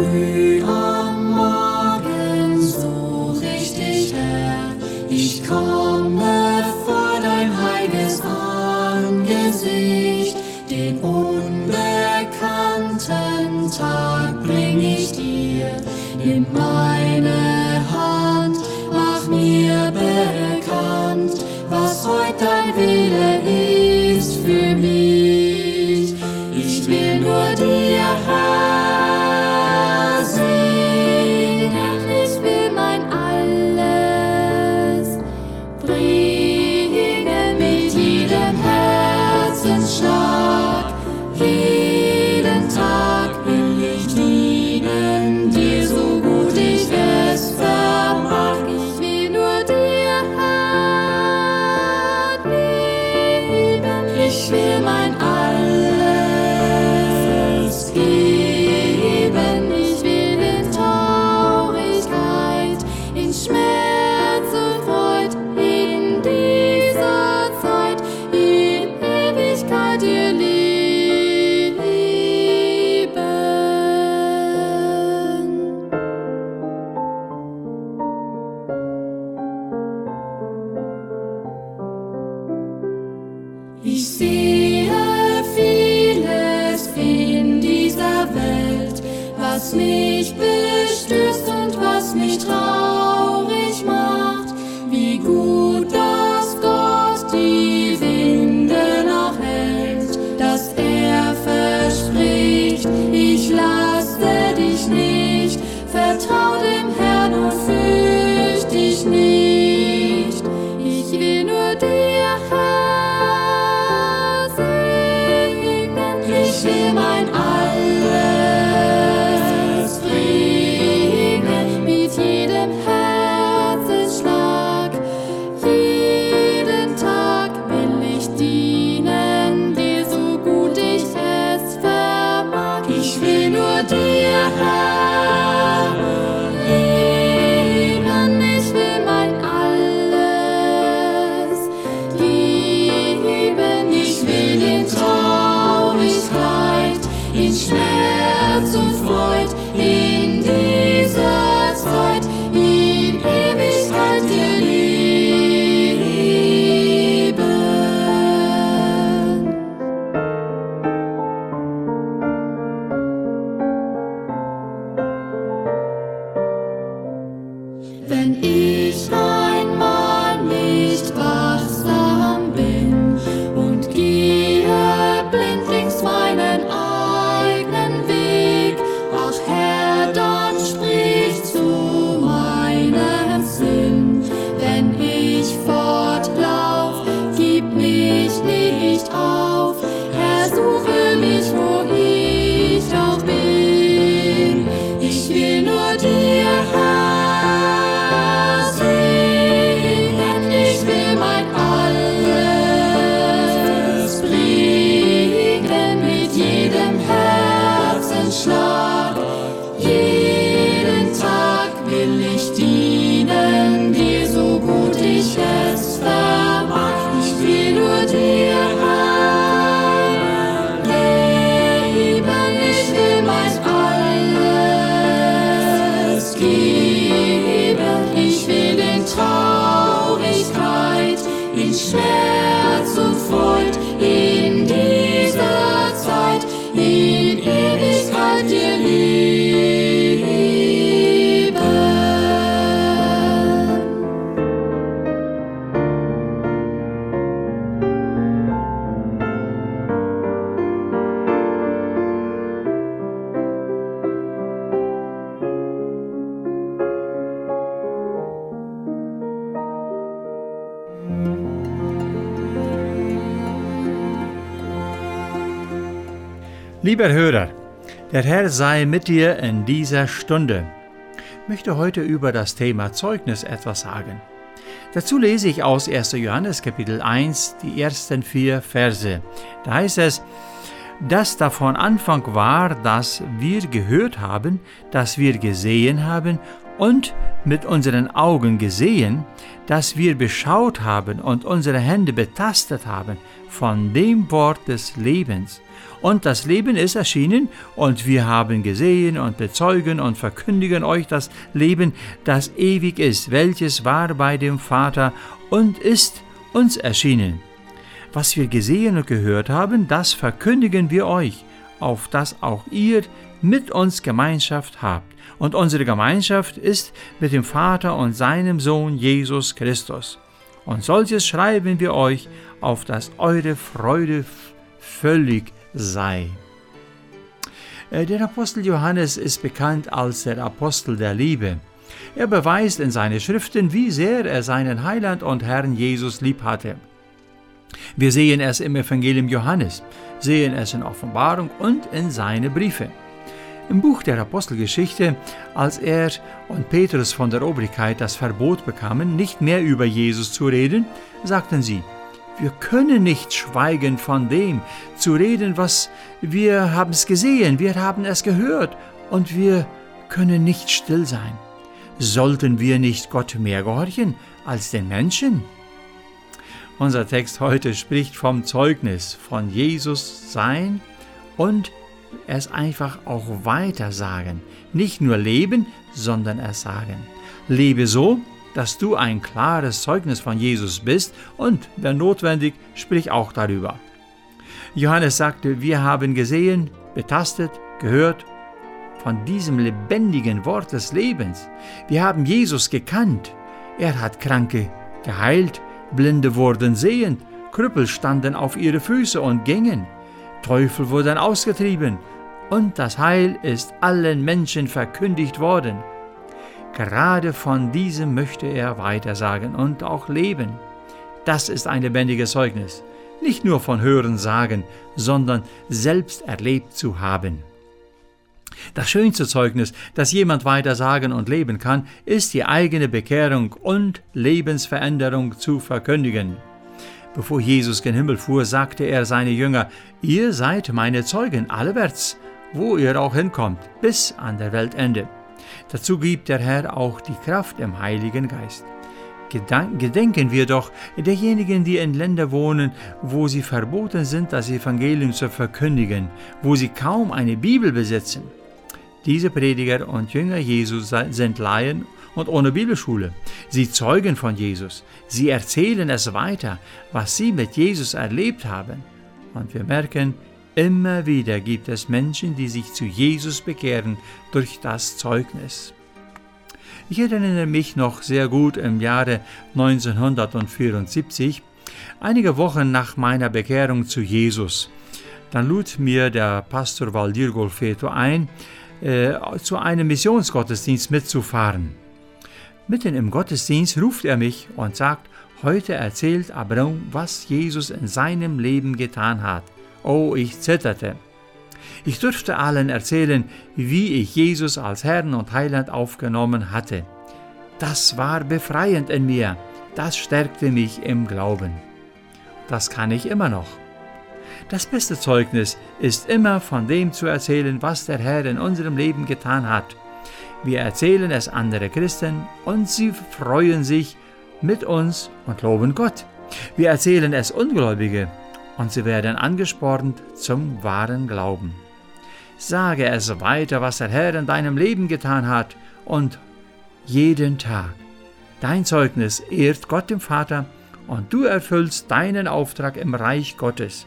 Früh am Morgen such ich dich, Herr, ich komme vor dein heiliges Angesicht, den unbekannten Tag bring ich dir, in meine Hand, mach mir bekannt, was heute dein Wille ist. Schmerz und Freud in Lieber Hörer, der Herr sei mit dir in dieser Stunde. Ich möchte heute über das Thema Zeugnis etwas sagen. Dazu lese ich aus 1. Johannes Kapitel 1 die ersten vier Verse. Da heißt es, dass davon Anfang war, dass wir gehört haben, dass wir gesehen haben und mit unseren Augen gesehen, dass wir beschaut haben und unsere Hände betastet haben von dem Wort des Lebens und das Leben ist erschienen, und wir haben gesehen und bezeugen und verkündigen euch das Leben, das ewig ist, welches war bei dem Vater und ist uns erschienen. Was wir gesehen und gehört haben, das verkündigen wir euch, auf dass auch ihr mit uns Gemeinschaft habt. Und unsere Gemeinschaft ist mit dem Vater und seinem Sohn Jesus Christus. Und solches schreiben wir euch, auf dass eure Freude völlig sei. Äh, der Apostel Johannes ist bekannt als der Apostel der Liebe. Er beweist in seinen Schriften, wie sehr er seinen Heiland und Herrn Jesus lieb hatte. Wir sehen es im Evangelium Johannes, sehen es in Offenbarung und in seine Briefe. Im Buch der Apostelgeschichte, als er und Petrus von der Obrigkeit das Verbot bekamen, nicht mehr über Jesus zu reden, sagten sie, wir können nicht schweigen von dem, zu reden, was wir haben es gesehen, wir haben es gehört und wir können nicht still sein. Sollten wir nicht Gott mehr gehorchen als den Menschen? Unser Text heute spricht vom Zeugnis von Jesus sein und es einfach auch weiter sagen. Nicht nur leben, sondern es sagen. Lebe so, dass du ein klares Zeugnis von Jesus bist und, wenn notwendig, sprich auch darüber. Johannes sagte, wir haben gesehen, betastet, gehört von diesem lebendigen Wort des Lebens. Wir haben Jesus gekannt. Er hat Kranke geheilt, Blinde wurden sehend, Krüppel standen auf ihre Füße und gingen, Teufel wurden ausgetrieben, und das Heil ist allen Menschen verkündigt worden. Gerade von diesem möchte er weitersagen und auch leben. Das ist ein lebendiges Zeugnis, nicht nur von Hören sagen, sondern selbst erlebt zu haben. Das schönste Zeugnis, das jemand weiter sagen und leben kann, ist die eigene Bekehrung und Lebensveränderung zu verkündigen. Bevor Jesus gen Himmel fuhr, sagte er seine Jünger, ihr seid meine Zeugen allerwärts, wo ihr auch hinkommt, bis an der Weltende. Dazu gibt der Herr auch die Kraft im Heiligen Geist. Gedenken wir doch derjenigen, die in Ländern wohnen, wo sie verboten sind, das Evangelium zu verkündigen, wo sie kaum eine Bibel besitzen. Diese Prediger und Jünger Jesus sind Laien und ohne Bibelschule. Sie zeugen von Jesus. Sie erzählen es weiter, was sie mit Jesus erlebt haben. Und wir merken, Immer wieder gibt es Menschen, die sich zu Jesus bekehren durch das Zeugnis. Ich erinnere mich noch sehr gut im Jahre 1974, einige Wochen nach meiner Bekehrung zu Jesus. Dann lud mir der Pastor Valdir Golfeto ein, äh, zu einem Missionsgottesdienst mitzufahren. Mitten im Gottesdienst ruft er mich und sagt, heute erzählt Abraham, was Jesus in seinem Leben getan hat. Oh, ich zitterte. Ich durfte allen erzählen, wie ich Jesus als Herrn und Heiland aufgenommen hatte. Das war befreiend in mir, das stärkte mich im Glauben. Das kann ich immer noch. Das beste Zeugnis ist immer von dem zu erzählen, was der Herr in unserem Leben getan hat. Wir erzählen es andere Christen und sie freuen sich mit uns und loben Gott. Wir erzählen es Ungläubige und sie werden angespornt zum wahren Glauben. Sage es weiter, was der Herr in deinem Leben getan hat und jeden Tag. Dein Zeugnis ehrt Gott dem Vater und du erfüllst deinen Auftrag im Reich Gottes.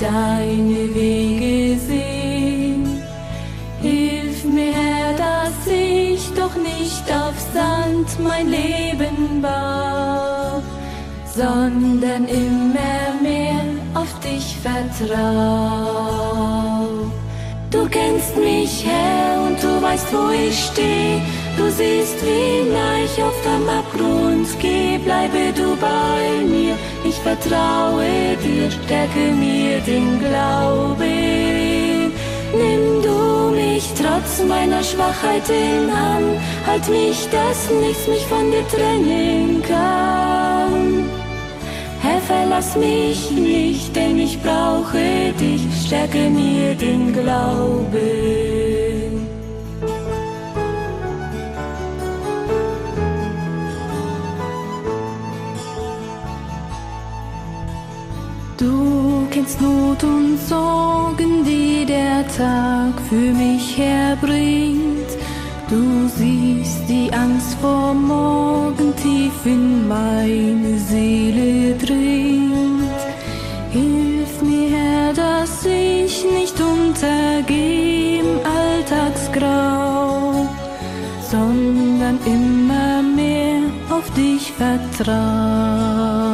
deine Wege sehen. Hilf mir, Herr, dass ich doch nicht auf Sand mein Leben baue, sondern immer mehr auf dich vertraue. Du kennst mich, Herr, und du weißt, wo ich stehe. Du siehst, wie nah ich auf dem Abgrund gehe. Bleibe du bei mir, ich vertraue dir dir, stärke mir den Glauben. Nimm du mich trotz meiner Schwachheit in Hand, halt mich, dass nichts mich von dir trennen kann. Herr, verlass mich nicht, denn ich brauche dich, stärke mir den Glauben. Du kennst Not und Sorgen, die der Tag für mich herbringt. Du siehst die Angst vor morgen tief in meine Seele dringt. Hilf mir, Herr, dass ich nicht untergehe im Alltagsgrau, sondern immer mehr auf dich vertrau.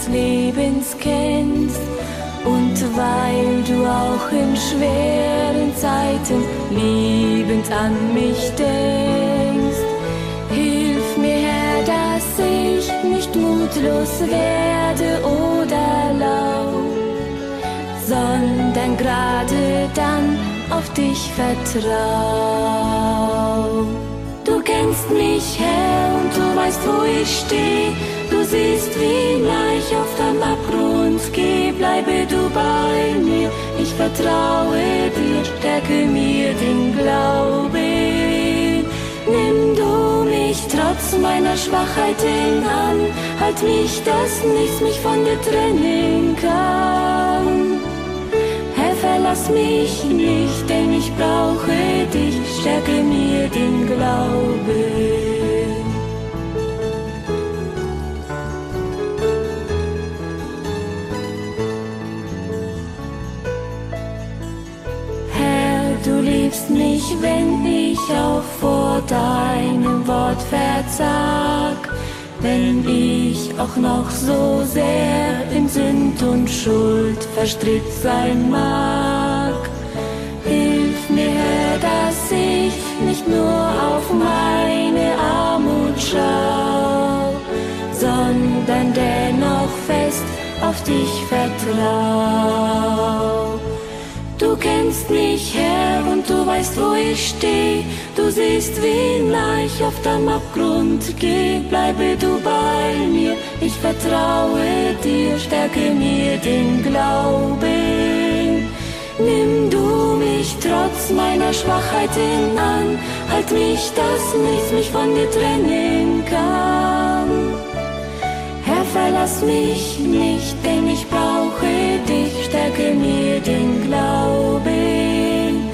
Meines Lebens kennst, und weil du auch in schweren Zeiten liebend an mich denkst, hilf mir Herr, dass ich nicht mutlos werde oder lau, sondern gerade dann auf dich vertrau. Weißt, wo ich stehe. Du siehst, wie ich auf dem Abgrund gehe. Bleibe du bei mir, ich vertraue dir, stärke mir den Glauben. Nimm du mich trotz meiner Schwachheit in Hand, halt mich, dass nichts mich von dir trennen kann. Herr, verlass mich nicht, denn ich brauche dich, stärke mir den Glauben. Wenn ich auch vor deinem Wort versag, wenn ich auch noch so sehr in Sünd und Schuld verstrickt sein mag. Hilf mir, Herr, dass ich nicht nur auf meine Armut schau, sondern dennoch fest auf dich vertrau. Du kennst mich, Herr, und du weißt, wo ich stehe. Du siehst, wie ich auf dem Abgrund gehe. Bleibe du bei mir, ich vertraue dir, stärke mir den Glauben. Nimm du mich trotz meiner Schwachheit in an, halt mich, dass nichts mich von dir trennen kann. Herr, verlass mich nicht, denn ich brauche dich, den Glauben.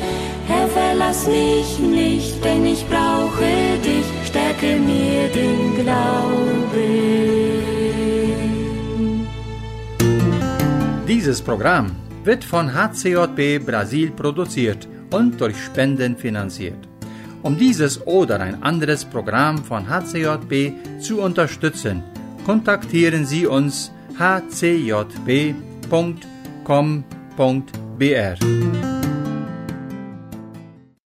Herr, verlass mich nicht, denn ich brauche dich, stärke mir den Glauben. Dieses Programm wird von HCJB Brasil produziert und durch Spenden finanziert. Um dieses oder ein anderes Programm von HCJB zu unterstützen, kontaktieren Sie uns www.ccc.br